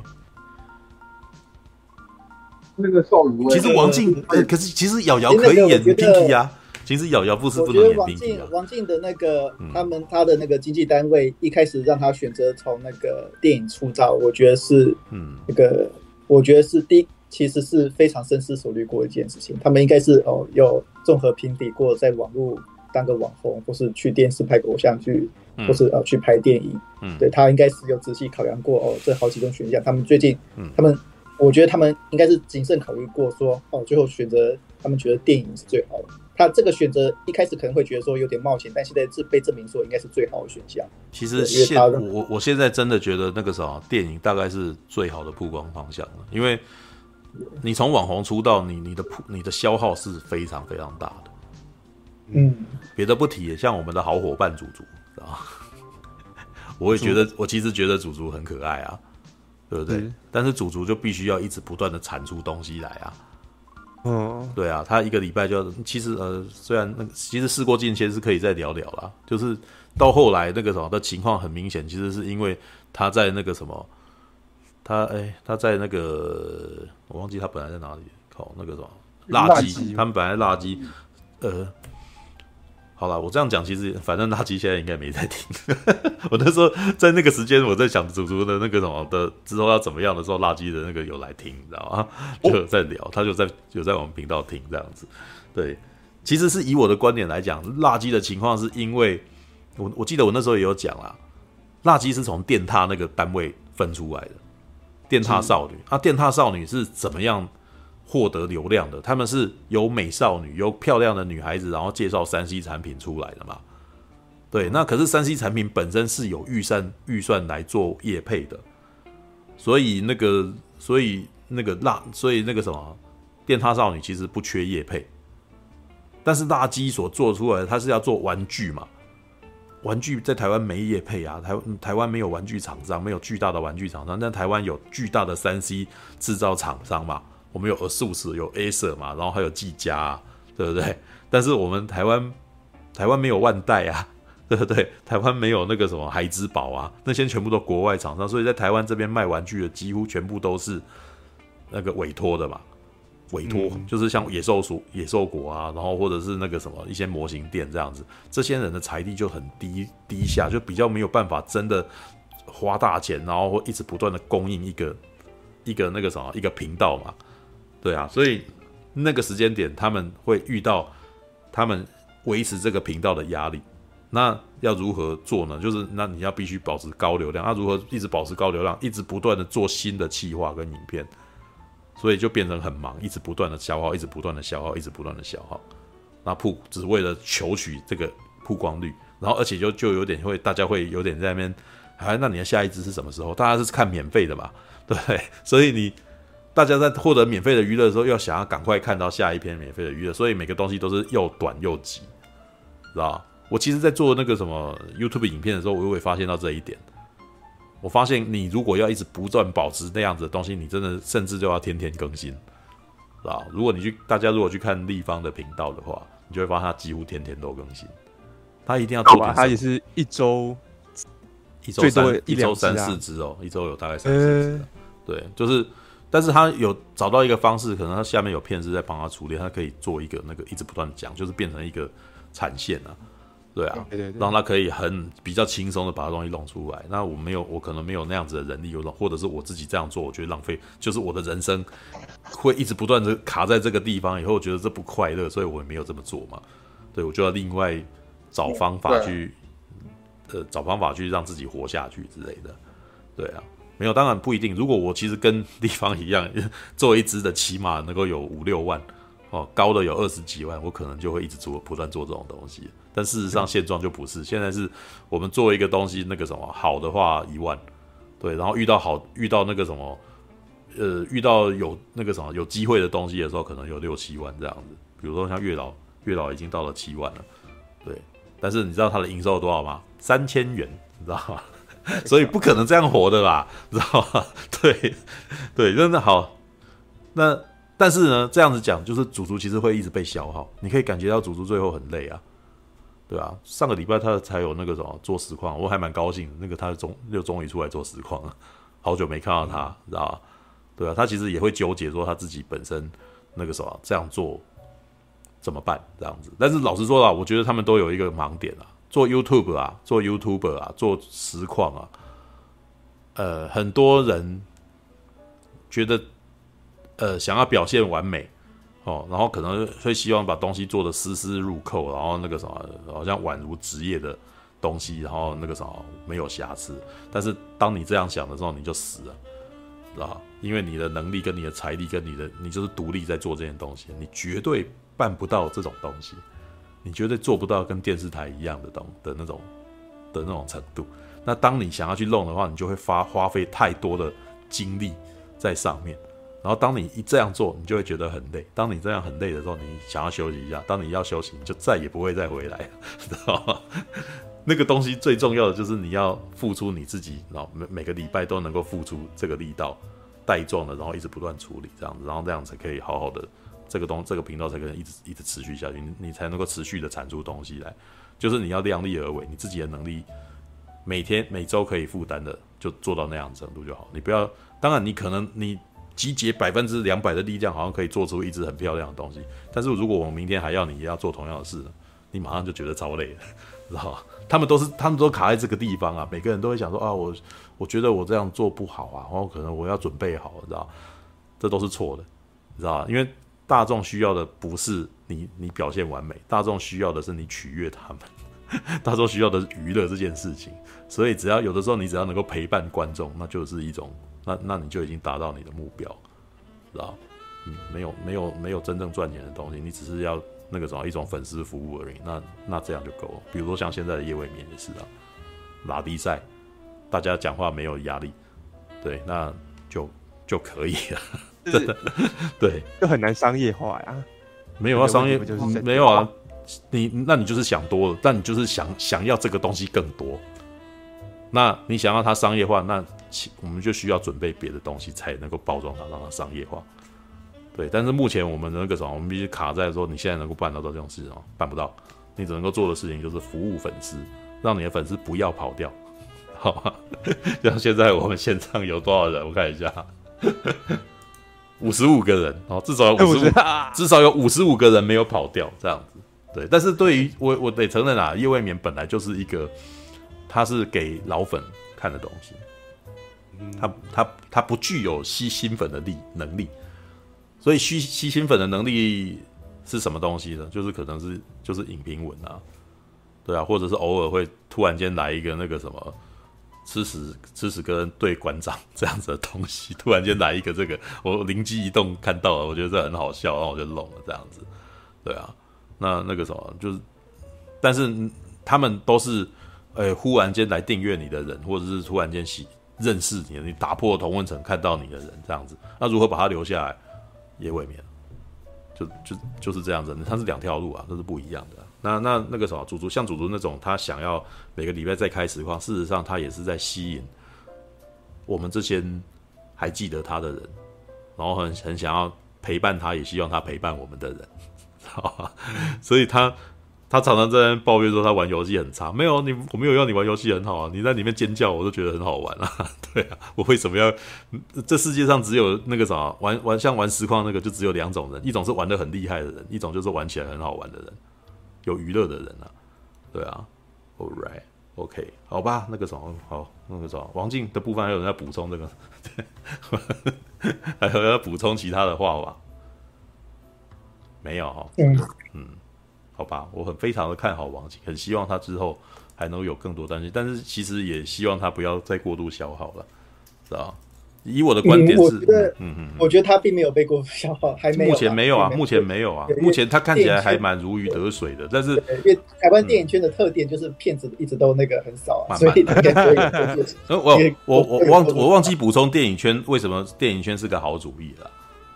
那个少女，其实王静，呃，可是其实瑶瑶可以演 Pinky 啊。其实瑶瑶不是不能演 Pinky 啊。王静的那个他们他的那个经纪单位一开始让他选择从那个电影出道，我觉得是，嗯，那个我觉得是第，其实是非常深思熟虑过一件事情。他们应该是哦有综合评比过，在网络当个网红，或是去电视拍个偶像剧。或是呃去拍电影，嗯，对，他应该是有仔细考量过哦，这好几种选项。他们最近，嗯，他们我觉得他们应该是谨慎考虑过说，说哦，最后选择他们觉得电影是最好的。他这个选择一开始可能会觉得说有点冒险，但现在是被证明说应该是最好的选项。其实现我我现在真的觉得那个什么电影大概是最好的曝光方向了，因为你从网红出道，你你的曝你的消耗是非常非常大的。嗯，别的不提，像我们的好伙伴祖祖。啊，我也觉得，我其实觉得祖祖很可爱啊，对不对？嗯、但是祖祖就必须要一直不断的产出东西来啊。嗯，对啊，他一个礼拜就要，其实呃，虽然那个其实事过境迁是可以再聊聊啦，就是到后来那个什么的情况很明显，其实是因为他在那个什么，他哎、欸，他在那个我忘记他本来在哪里，靠那个什么垃圾，他们本来垃圾，呃。好了，我这样讲，其实反正垃圾现在应该没在听。我那时候在那个时间，我在想祖祖的那个什么的之后要怎么样的时候，垃圾的那个有来听，你知道吗？就在聊，他就在有在我们频道听这样子。对，其实是以我的观点来讲，垃圾的情况是因为我我记得我那时候也有讲啦，垃圾是从电塔那个单位分出来的，电踏少女。啊，电踏少女是怎么样？获得流量的，他们是有美少女，有漂亮的女孩子，然后介绍三 C 产品出来的嘛？对，那可是三 C 产品本身是有预算预算来做业配的，所以那个，所以那个辣，所以那个什么电踏少女其实不缺业配，但是辣鸡所做出来的，它是要做玩具嘛。玩具在台湾没业配啊，台台湾没有玩具厂商，没有巨大的玩具厂商，但台湾有巨大的三 C 制造厂商嘛，我们有 ASUS，有 Acer 嘛，然后还有技嘉啊，对不对？但是我们台湾台湾没有万代啊，对不对？台湾没有那个什么孩之宝啊，那些全部都国外厂商，所以在台湾这边卖玩具的几乎全部都是那个委托的嘛。委托就是像野兽鼠、野兽国啊，然后或者是那个什么一些模型店这样子，这些人的财力就很低低下，就比较没有办法真的花大钱，然后会一直不断的供应一个一个那个什么一个频道嘛，对啊，所以那个时间点他们会遇到他们维持这个频道的压力，那要如何做呢？就是那你要必须保持高流量，那如何一直保持高流量，一直不断的做新的企划跟影片？所以就变成很忙，一直不断的消耗，一直不断的消耗，一直不断的消耗。那曝只为了求取这个曝光率，然后而且就就有点会，大家会有点在那边，哎，那你的下一支是什么时候？大家是看免费的嘛，对？所以你大家在获得免费的娱乐的时候，要想要赶快看到下一篇免费的娱乐，所以每个东西都是又短又急，知道？我其实，在做那个什么 YouTube 影片的时候，我又会发现到这一点。我发现你如果要一直不断保持那样子的东西，你真的甚至就要天天更新，是吧？如果你去大家如果去看立方的频道的话，你就会发现他几乎天天都更新。他一定要做点，他也是一周一周三一周三四只哦，一周有大概三四只。对，就是，但是他有找到一个方式，可能他下面有片师在帮他处理，他可以做一个那个一直不断讲，就是变成一个产线啊。对啊，对对对，让他可以很比较轻松的把东西弄出来。那我没有，我可能没有那样子的人力，有或者是我自己这样做，我觉得浪费，就是我的人生会一直不断的卡在这个地方，以后我觉得这不快乐，所以我也没有这么做嘛。对，我就要另外找方法去，呃，找方法去让自己活下去之类的。对啊，没有，当然不一定。如果我其实跟地方一样，做一只的起码能够有五六万。哦，高的有二十几万，我可能就会一直做，不断做这种东西。但事实上现状就不是，现在是我们做一个东西，那个什么好的话一万，对，然后遇到好遇到那个什么，呃，遇到有那个什么有机会的东西的时候，可能有六七万这样子。比如说像月老，月老已经到了七万了，对。但是你知道它的营收有多少吗？三千元，你知道吗？所以不可能这样活的啦，知道吗？对，对，真的好，那。但是呢，这样子讲就是主厨其实会一直被消耗，你可以感觉到主厨最后很累啊，对啊，上个礼拜他才有那个什么做实况，我还蛮高兴，那个他终又终于出来做实况了，好久没看到他，知道吧？对啊，他其实也会纠结说他自己本身那个什么这样做怎么办这样子。但是老实说啊，我觉得他们都有一个盲点啊，做 YouTube 啊，做 YouTuber 啊，做实况啊，呃，很多人觉得。呃，想要表现完美，哦，然后可能会希望把东西做得丝丝入扣，然后那个什么，好像宛如职业的东西，然后那个什么没有瑕疵。但是当你这样想的时候，你就死了，知道？因为你的能力跟你的财力跟你的，你就是独立在做这件东西，你绝对办不到这种东西，你绝对做不到跟电视台一样的东的那种的那种程度。那当你想要去弄的话，你就会花花费太多的精力在上面。然后当你一这样做，你就会觉得很累。当你这样很累的时候，你想要休息一下。当你要休息，你就再也不会再回来了，知道吗？那个东西最重要的就是你要付出你自己，然后每每个礼拜都能够付出这个力道，带状的，然后一直不断处理这样子，然后这样才可以好好的这个东这个频道才可能一直一直持续下去，你你才能够持续的产出东西来。就是你要量力而为，你自己的能力每天每周可以负担的，就做到那样程度就好。你不要，当然你可能你。集结百分之两百的力量，好像可以做出一支很漂亮的东西。但是如果我明天还要你也要做同样的事，你马上就觉得超累了，知道吧？他们都是，他们都卡在这个地方啊。每个人都会想说啊，我我觉得我这样做不好啊，然后可能我要准备好，知道？这都是错的，知道吧？因为大众需要的不是你你表现完美，大众需要的是你取悦他们，大众需要的是娱乐这件事情。所以只要有的时候你只要能够陪伴观众，那就是一种。那那你就已经达到你的目标，知道？嗯，没有没有没有真正赚钱的东西，你只是要那个什么一种粉丝服务而已。那那这样就够了。比如说像现在的夜未眠也是啊，拉低赛，大家讲话没有压力，对，那就就可以了，真的，对，就很难商业化呀。没有啊，商业就是没有啊。你那你就是想多了，但你就是想想要这个东西更多。那你想要它商业化，那我们就需要准备别的东西才能够包装它，让它商业化。对，但是目前我们的那个什么，我们必须卡在说，你现在能够办得到这种事情？办不到。你只能够做的事情就是服务粉丝，让你的粉丝不要跑掉，好吧？像现在我们现场有多少人？我看一下，五十五个人哦，至少有五十五，至少有五十五个人没有跑掉，这样子。对，但是对于我，我得承认啊，叶未眠本来就是一个，它是给老粉看的东西，它它它不具有吸新粉的力能力，所以吸吸新粉的能力是什么东西呢？就是可能是就是影评文啊，对啊，或者是偶尔会突然间来一个那个什么吃屎吃屎哥对馆长 这样子的东西，突然间来一个这个，我灵机一动看到了，我觉得这很好笑，然后我就弄了这样子，对啊。那那个什么，就是，但是他们都是，呃、忽然间来订阅你的人，或者是突然间喜认识你，你打破同温层看到你的人这样子，那如何把他留下来，也未免，就就就是这样子，他是两条路啊，都是不一样的。那那那个什么，主厨像主厨那种，他想要每个礼拜再开实况，事实上他也是在吸引我们这些还记得他的人，然后很很想要陪伴他，也希望他陪伴我们的人。所以他他常常在抱怨说他玩游戏很差。没有你，我没有要你玩游戏很好啊。你在里面尖叫，我都觉得很好玩啊。对啊，我为什么要？这世界上只有那个啥玩玩像玩实况那个，就只有两种人，一种是玩的很厉害的人，一种就是玩起来很好玩的人，有娱乐的人啊。对啊，All right，OK，okay，好吧，那个什么好，那个什么王静的部分还有人在补充这个，还有人要补充其他的话吧。没有哈，嗯嗯，好吧，我很非常的看好王景，很希望他之后还能有更多担心，但是其实也希望他不要再过度消耗了，知道？以我的观点是，嗯嗯，我觉得他并没有被过度消耗，还没有，目前没有啊，目前没有啊，目前他看起来还蛮如鱼得水的，但是因为台湾电影圈的特点就是骗子一直都那个很少啊，所以我我我忘我忘记补充电影圈为什么电影圈是个好主意了。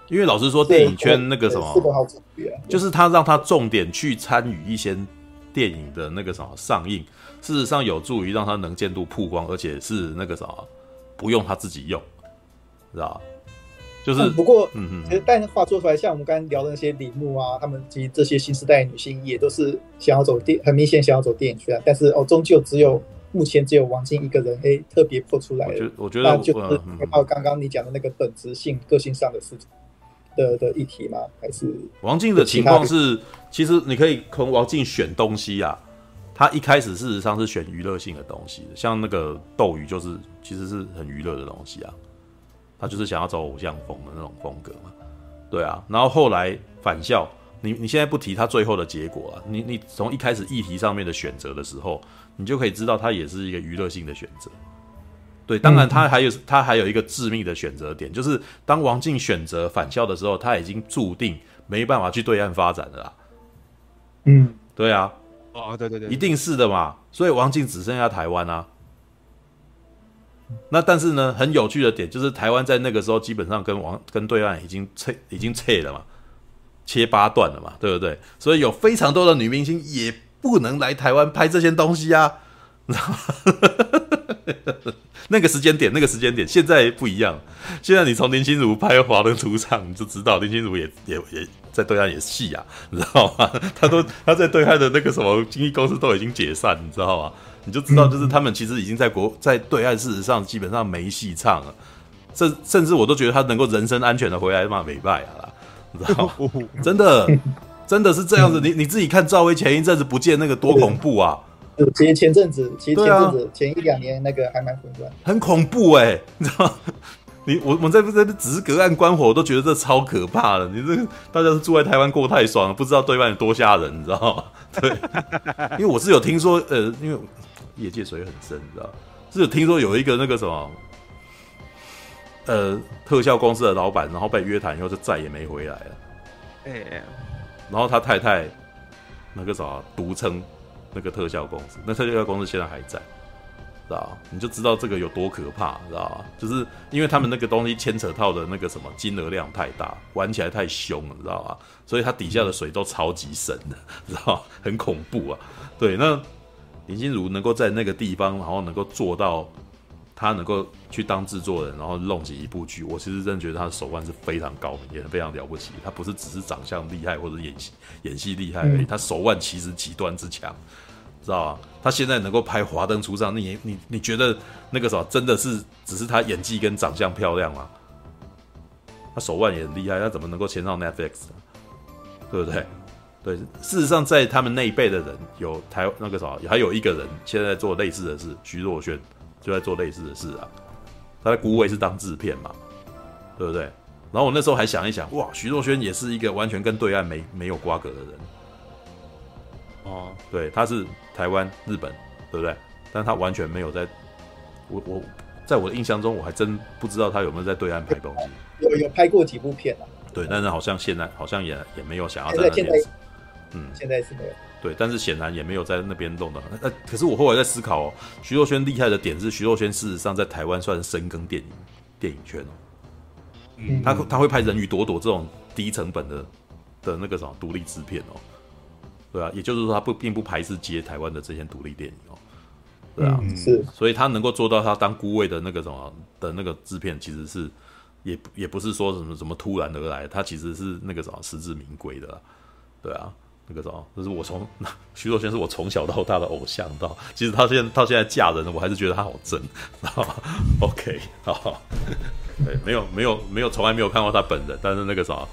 因为老实说，电影圈那个什么，就是他让他重点去参与一些电影的那个什么上映，事实上有助于让他能见度曝光，而且是那个什么不用他自己用，知道吧？就是不过，嗯嗯，其实但是话说出来，像我们刚刚聊的那些李牧啊，他们其实这些新时代女性也都是想要走电，很明显想要走电影圈，但是哦，终究只有目前只有王晶一个人，哎，特别破出来了。我觉得，我觉得就是到刚刚你讲的那个本质性、个性上的事情。的的议题吗？还是王静的情况是，其实你可以从王静选东西啊。他一开始事实上是选娱乐性的东西的，像那个斗鱼就是其实是很娱乐的东西啊。他就是想要走偶像风的那种风格嘛，对啊。然后后来返校，你你现在不提他最后的结果啊，你你从一开始议题上面的选择的时候，你就可以知道他也是一个娱乐性的选择。对，当然他还有他还有一个致命的选择点，就是当王静选择返校的时候，他已经注定没办法去对岸发展了啦。嗯，对啊，哦，对对对，一定是的嘛。所以王静只剩下台湾啊。那但是呢，很有趣的点就是台湾在那个时候基本上跟王跟对岸已经切已经切了嘛，切八段了嘛，对不对？所以有非常多的女明星也不能来台湾拍这些东西啊。那个时间点，那个时间点，现在不一样。现在你从林心如拍《华灯初上》，你就知道林心如也也也在对岸演戏啊，你知道吗？他都他在对岸的那个什么经纪公司都已经解散，你知道吗？你就知道，就是他们其实已经在国在对岸，事实上基本上没戏唱了。甚甚至我都觉得他能够人身安全的回来骂美败啊，你知道吗？真的真的是这样子。你你自己看赵薇前一阵子不见那个多恐怖啊！其实前阵子，其实前阵子、啊、前一两年那个还蛮混乱，很恐怖哎、欸，你知道？你我我们在在这只是隔岸观火，我都觉得这超可怕的。你这大家是住在台湾过太爽了，不知道对岸有多吓人，你知道吗？对，因为我是有听说，呃，因为业界水很深，你知道，是有听说有一个那个什么，呃，特效公司的老板，然后被约谈以后就再也没回来了。哎、欸，然后他太太那个啥独称。那个特效公司，那特效公司现在还在，知道？你就知道这个有多可怕，知道？就是因为他们那个东西牵扯到的那个什么金额量太大，玩起来太凶了，知道吧？所以它底下的水都超级深的，知道？很恐怖啊。对，那林心如能够在那个地方，然后能够做到，他能够去当制作人，然后弄起一部剧，我其实真的觉得他的手腕是非常高明，也非常了不起。他不是只是长相厉害或者演戏演戏厉害而已，他手腕其实极端之强。知道啊，他现在能够拍《华灯初上》，那你你你觉得那个什么真的是只是他演技跟长相漂亮吗？他手腕也很厉害，他怎么能够签上 Netflix 呢？对不对？对，事实上在他们那一辈的人，有台那个什么，还有一个人现在在做类似的事，徐若瑄就在做类似的事啊。他在孤位是当制片嘛，对不对？然后我那时候还想一想，哇，徐若瑄也是一个完全跟对岸没没有瓜葛的人。哦，对，他是。台湾、日本，对不对？但他完全没有在，我我在我的印象中，我还真不知道他有没有在对岸拍东西。有有拍过几部片啊？对，但是好像现在好像也也没有想要在那边。嗯，现在是没有。对，但是显然也没有在那边弄的。那可是我后来在思考哦，徐若瑄厉害的点是，徐若瑄事实上在台湾算是深耕电影电影圈哦。嗯，他他会拍《人鱼朵朵》这种低成本的的那个什么独立制片哦。对啊，也就是说，他不并不排斥接台湾的这些独立电影哦。对啊，嗯、是，所以他能够做到他当孤位的那个什么的那个制片，其实是也也不是说什么什么突然而来，他其实是那个什么实至名归的。对啊，那个什么，就是我从 徐若瑄是我从小到大的偶像，到其实她现在到现在嫁人了，我还是觉得她好正。OK，好，对，没有没有没有从来没有看过她本人，但是那个啥。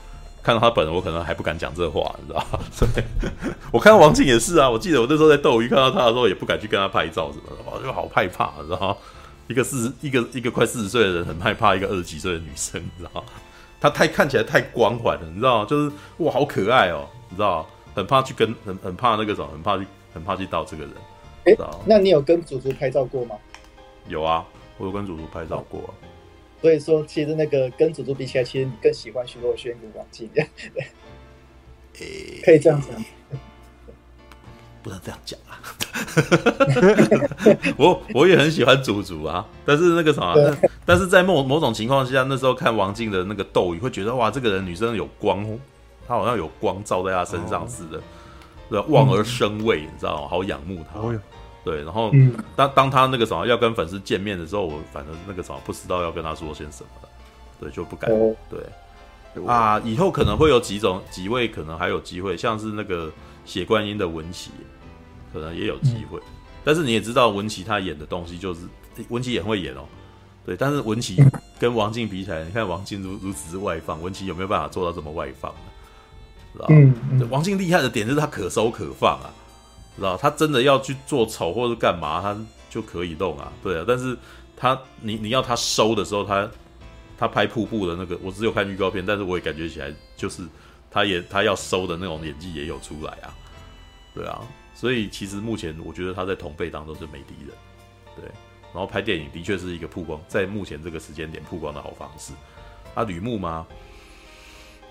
看到他本人，我可能还不敢讲这话，你知道吗？所以 我看到王静也是啊。我记得我那时候在斗鱼看到他的时候，也不敢去跟他拍照什么的，我就好害怕，你知道吗？一个四十一个一个快四十岁的人，很害怕一个二十几岁的女生，你知道吗？他太看起来太光环了，你知道吗？就是哇，好可爱哦，你知道吗？很怕去跟很很怕那个什么，很怕去很怕去到这个人。哎、欸，那你有跟祖祖拍照过吗？有啊，我有跟祖祖拍照过。所以说，其实那个跟祖祖比起来，其实你更喜欢徐若瑄跟王静，对，可以这样讲，不能这样讲啊。我我也很喜欢祖祖啊，但是那个什么，但是在某某种情况下，那时候看王静的那个斗鱼，会觉得哇，这个人女生有光，她好像有光照在她身上似的，对，望而生畏，你知道吗？好仰慕她。对，然后当当他那个什么要跟粉丝见面的时候，我反正那个什么不知道要跟他说些什么了，对，就不敢。对，啊，以后可能会有几种几位可能还有机会，像是那个血观音的文琪，可能也有机会。但是你也知道文琪他演的东西就是文琪也会演哦，对，但是文琪跟王静比起来，你看王静如如此之外放，文琪有没有办法做到这么外放呢？知道吗？王静厉害的点就是他可收可放啊。知道他真的要去做丑或者干嘛，他就可以动啊，对啊。但是他你你要他收的时候，他他拍瀑布的那个，我只有看预告片，但是我也感觉起来就是他也他要收的那种演技也有出来啊，对啊。所以其实目前我觉得他在同辈当中是没敌人，对。然后拍电影的确是一个曝光，在目前这个时间点曝光的好方式。啊，吕布吗？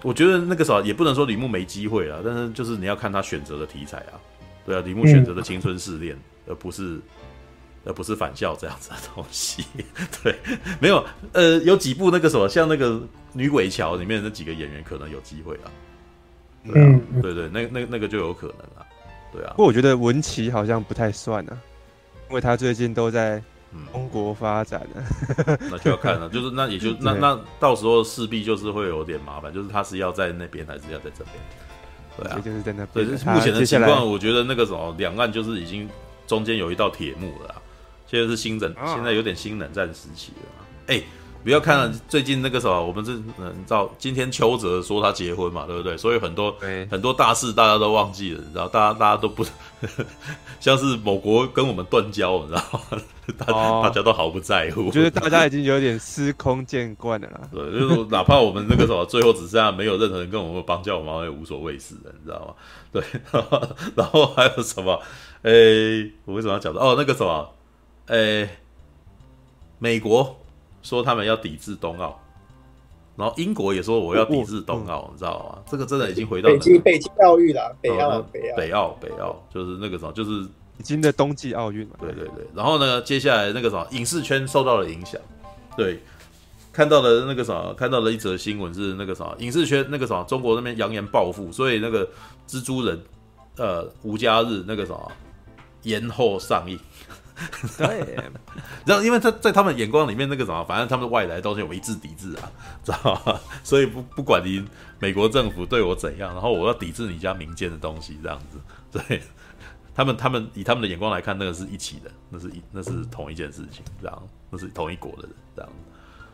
我觉得那个时候也不能说吕布没机会啊，但是就是你要看他选择的题材啊。对啊，李牧选择的青春试炼，而不是而不是返校这样子的东西。对，没有呃，有几部那个什么，像那个《女鬼桥》里面那几个演员可能有机会啊。对啊，对对，那那那个就有可能啊。对啊，不过我觉得文琪好像不太算啊，因为他最近都在中国发展呢。嗯、那就要看了，就是那也就 那那到时候势必就是会有点麻烦，就是他是要在那边还是要在这边？对啊，就是在那。对，目前的情况，我觉得那个什么，两岸就是已经中间有一道铁幕了。现在是新冷，现在有点新冷战时期了。哎，不要看了，最近那个什么，我们是嗯，你知道，今天邱泽说他结婚嘛，对不对？所以很多很多大事大家都忘记了，你知道，大家大家都不像是某国跟我们断交，你知道吗？大大家都毫不在乎。我觉得大家已经有点司空见惯了啦。对，就是哪怕我们那个什么，最后只剩下没有任何人跟我们帮教，我们也无所谓事的，你知道吗？对，然后还有什么？诶，我为什么要讲的？哦，那个什么？诶，美国说他们要抵制冬奥，然后英国也说我要抵制冬奥，你知道吗？这个真的已经回到北京北京奥运了，北奥北奥北奥北奥，就是那个什么，就是北京的冬季奥运嘛。对对对，然后呢，接下来那个什么影视圈受到了影响，对，看到了那个什么，看到了一则新闻是那个什么影视圈那个什么中国那边扬言报复，所以那个蜘蛛人呃无家日那个什么延后上映。对，然后因为他在他们眼光里面，那个什么，反正他们外来的东西我一致抵制啊，知道吗？所以不不管你美国政府对我怎样，然后我要抵制你家民间的东西，这样子。对，他们他们以他们的眼光来看，那个是一起的，那是一那是同一件事情，这样，那是同一国的人，这样。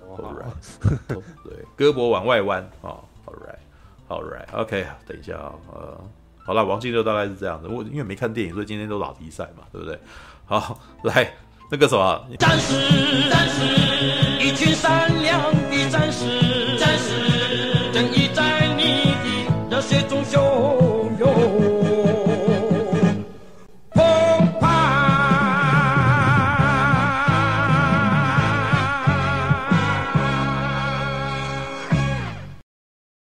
All right，对，胳膊往外弯啊。All right，All right，OK，等一下啊，呃，好了，王静就大概是这样的。我因为没看电影，所以今天都老题赛嘛，对不对？好来那个什么战士战士一群善良